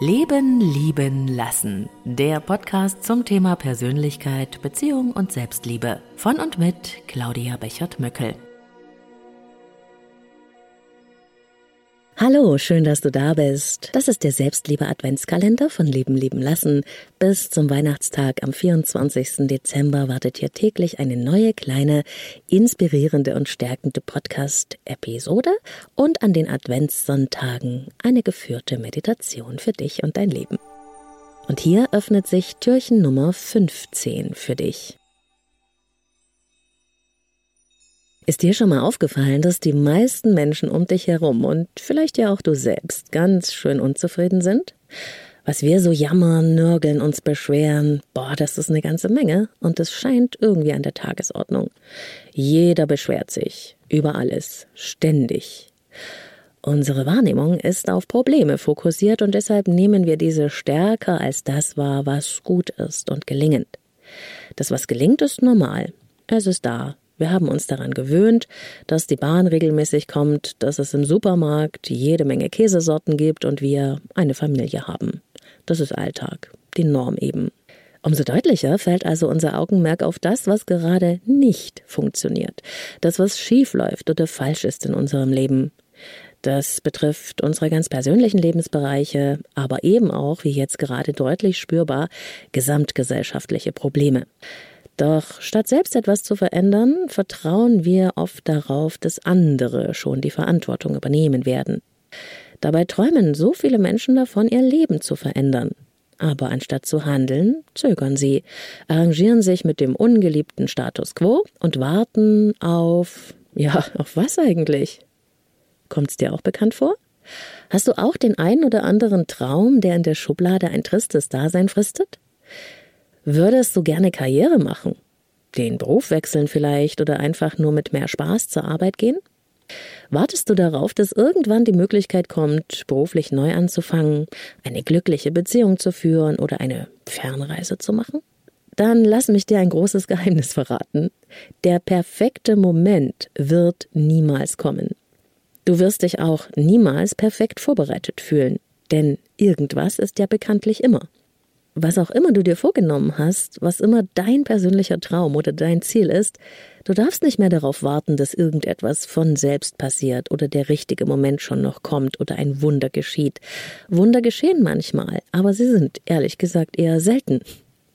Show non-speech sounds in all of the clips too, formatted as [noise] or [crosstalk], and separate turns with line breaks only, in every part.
Leben, Lieben, Lassen. Der Podcast zum Thema Persönlichkeit, Beziehung und Selbstliebe. Von und mit Claudia Bechert-Möckel.
Hallo, schön, dass du da bist. Das ist der Selbstliebe Adventskalender von Leben lieben lassen. Bis zum Weihnachtstag am 24. Dezember wartet hier täglich eine neue kleine inspirierende und stärkende Podcast Episode und an den Adventssonntagen eine geführte Meditation für dich und dein Leben. Und hier öffnet sich Türchen Nummer 15 für dich. Ist dir schon mal aufgefallen, dass die meisten Menschen um dich herum und vielleicht ja auch du selbst ganz schön unzufrieden sind? Was wir so jammern, nörgeln, uns beschweren, boah, das ist eine ganze Menge und es scheint irgendwie an der Tagesordnung. Jeder beschwert sich über alles, ständig. Unsere Wahrnehmung ist auf Probleme fokussiert und deshalb nehmen wir diese stärker als das wahr, was gut ist und gelingend. Das, was gelingt, ist normal. Es ist da, wir haben uns daran gewöhnt, dass die Bahn regelmäßig kommt, dass es im Supermarkt jede Menge Käsesorten gibt und wir eine Familie haben. Das ist Alltag, die Norm eben. Umso deutlicher fällt also unser Augenmerk auf das, was gerade nicht funktioniert, das, was schief läuft oder falsch ist in unserem Leben. Das betrifft unsere ganz persönlichen Lebensbereiche, aber eben auch, wie jetzt gerade deutlich spürbar, gesamtgesellschaftliche Probleme. Doch statt selbst etwas zu verändern, vertrauen wir oft darauf, dass andere schon die Verantwortung übernehmen werden. Dabei träumen so viele Menschen davon, ihr Leben zu verändern. Aber anstatt zu handeln, zögern sie, arrangieren sich mit dem ungeliebten Status quo und warten auf, ja, auf was eigentlich? Kommt's dir auch bekannt vor? Hast du auch den einen oder anderen Traum, der in der Schublade ein tristes Dasein fristet? Würdest du gerne Karriere machen? Den Beruf wechseln vielleicht oder einfach nur mit mehr Spaß zur Arbeit gehen? Wartest du darauf, dass irgendwann die Möglichkeit kommt, beruflich neu anzufangen, eine glückliche Beziehung zu führen oder eine Fernreise zu machen? Dann lass mich dir ein großes Geheimnis verraten. Der perfekte Moment wird niemals kommen. Du wirst dich auch niemals perfekt vorbereitet fühlen, denn irgendwas ist ja bekanntlich immer was auch immer du dir vorgenommen hast, was immer dein persönlicher Traum oder dein Ziel ist, du darfst nicht mehr darauf warten, dass irgendetwas von selbst passiert oder der richtige Moment schon noch kommt oder ein Wunder geschieht. Wunder geschehen manchmal, aber sie sind ehrlich gesagt eher selten.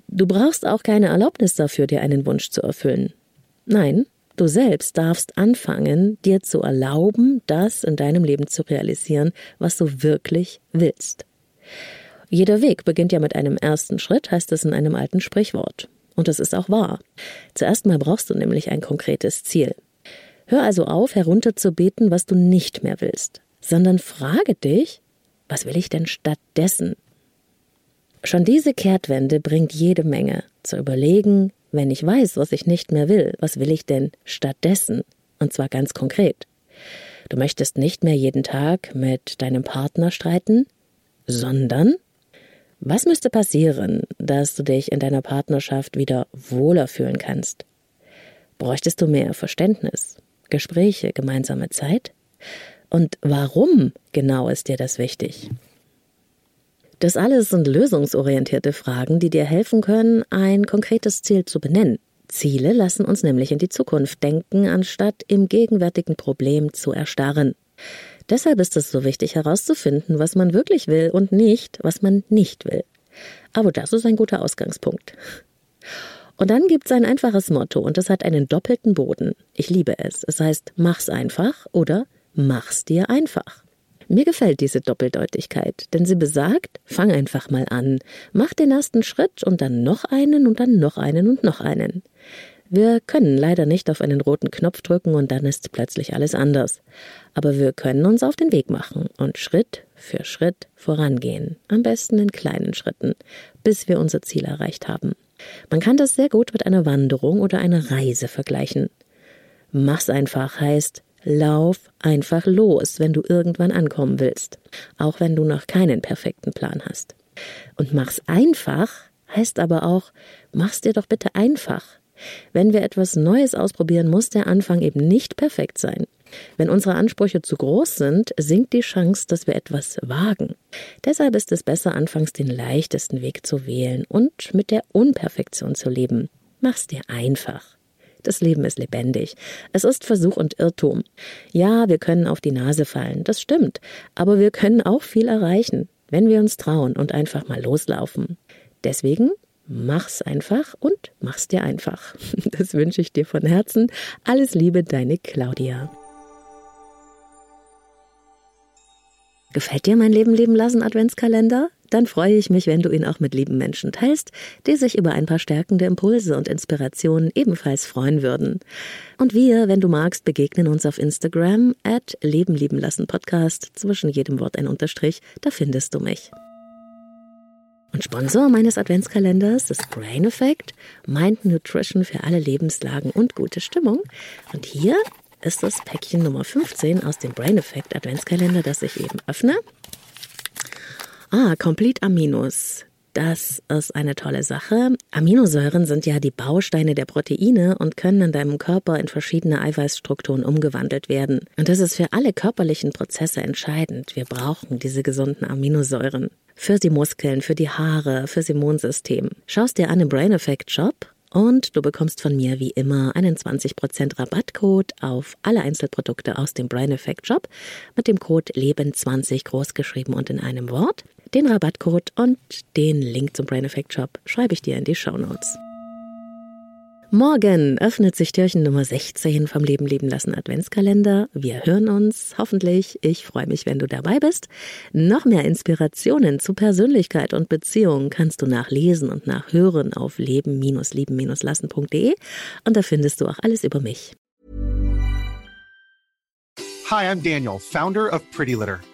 Du brauchst auch keine Erlaubnis dafür, dir einen Wunsch zu erfüllen. Nein, du selbst darfst anfangen, dir zu erlauben, das in deinem Leben zu realisieren, was du wirklich willst. Jeder Weg beginnt ja mit einem ersten Schritt, heißt es in einem alten Sprichwort. Und das ist auch wahr. Zuerst mal brauchst du nämlich ein konkretes Ziel. Hör also auf, herunterzubeten, was du nicht mehr willst, sondern frage dich, was will ich denn stattdessen? Schon diese Kehrtwende bringt jede Menge. Zu überlegen, wenn ich weiß, was ich nicht mehr will, was will ich denn stattdessen? Und zwar ganz konkret. Du möchtest nicht mehr jeden Tag mit deinem Partner streiten, sondern was müsste passieren, dass du dich in deiner Partnerschaft wieder wohler fühlen kannst? Bräuchtest du mehr Verständnis, Gespräche, gemeinsame Zeit? Und warum genau ist dir das wichtig? Das alles sind lösungsorientierte Fragen, die dir helfen können, ein konkretes Ziel zu benennen. Ziele lassen uns nämlich in die Zukunft denken, anstatt im gegenwärtigen Problem zu erstarren. Deshalb ist es so wichtig herauszufinden, was man wirklich will und nicht, was man nicht will. Aber das ist ein guter Ausgangspunkt. Und dann gibt's ein einfaches Motto und das hat einen doppelten Boden. Ich liebe es. Es heißt, mach's einfach oder mach's dir einfach. Mir gefällt diese Doppeldeutigkeit, denn sie besagt, fang einfach mal an, mach den ersten Schritt und dann noch einen und dann noch einen und noch einen. Wir können leider nicht auf einen roten Knopf drücken und dann ist plötzlich alles anders. Aber wir können uns auf den Weg machen und Schritt für Schritt vorangehen. Am besten in kleinen Schritten, bis wir unser Ziel erreicht haben. Man kann das sehr gut mit einer Wanderung oder einer Reise vergleichen. Mach's einfach heißt, lauf einfach los, wenn du irgendwann ankommen willst. Auch wenn du noch keinen perfekten Plan hast. Und mach's einfach heißt aber auch, mach's dir doch bitte einfach. Wenn wir etwas Neues ausprobieren, muss der Anfang eben nicht perfekt sein. Wenn unsere Ansprüche zu groß sind, sinkt die Chance, dass wir etwas wagen. Deshalb ist es besser, anfangs den leichtesten Weg zu wählen und mit der Unperfektion zu leben. Mach's dir einfach. Das Leben ist lebendig. Es ist Versuch und Irrtum. Ja, wir können auf die Nase fallen, das stimmt, aber wir können auch viel erreichen, wenn wir uns trauen und einfach mal loslaufen. Deswegen mach's einfach und mach's dir einfach. [laughs] Das wünsche ich dir von Herzen. Alles Liebe, deine Claudia. Gefällt dir mein Leben leben lassen Adventskalender? Dann freue ich mich, wenn du ihn auch mit lieben Menschen teilst, die sich über ein paar stärkende Impulse und Inspirationen ebenfalls freuen würden. Und wir, wenn du magst, begegnen uns auf Instagram at Leben lieben lassen Podcast, zwischen jedem Wort ein Unterstrich, da findest du mich. Und Sponsor meines Adventskalenders ist Brain Effect, Mind Nutrition für alle Lebenslagen und gute Stimmung. Und hier ist das Päckchen Nummer 15 aus dem Brain Effect Adventskalender, das ich eben öffne. Ah, Complete Aminos. Das ist eine tolle Sache. Aminosäuren sind ja die Bausteine der Proteine und können in deinem Körper in verschiedene Eiweißstrukturen umgewandelt werden. Und das ist für alle körperlichen Prozesse entscheidend. Wir brauchen diese gesunden Aminosäuren. Für die Muskeln, für die Haare, fürs Immunsystem. Schaust dir an im Brain Effect Shop und du bekommst von mir wie immer einen 20% Rabattcode auf alle Einzelprodukte aus dem Brain Effect Shop mit dem Code Leben20 großgeschrieben und in einem Wort. Den Rabattcode und den Link zum Brain Effect Shop schreibe ich dir in die Show Notes. Morgen öffnet sich Türchen Nummer 16 vom Leben leben lassen Adventskalender. Wir hören uns hoffentlich. Ich freue mich, wenn du dabei bist. Noch mehr Inspirationen zu Persönlichkeit und Beziehung kannst du nachlesen und nachhören auf leben-lieben-lassen.de und da findest du auch alles über mich.
Hi, I'm Daniel, Founder of Pretty Litter.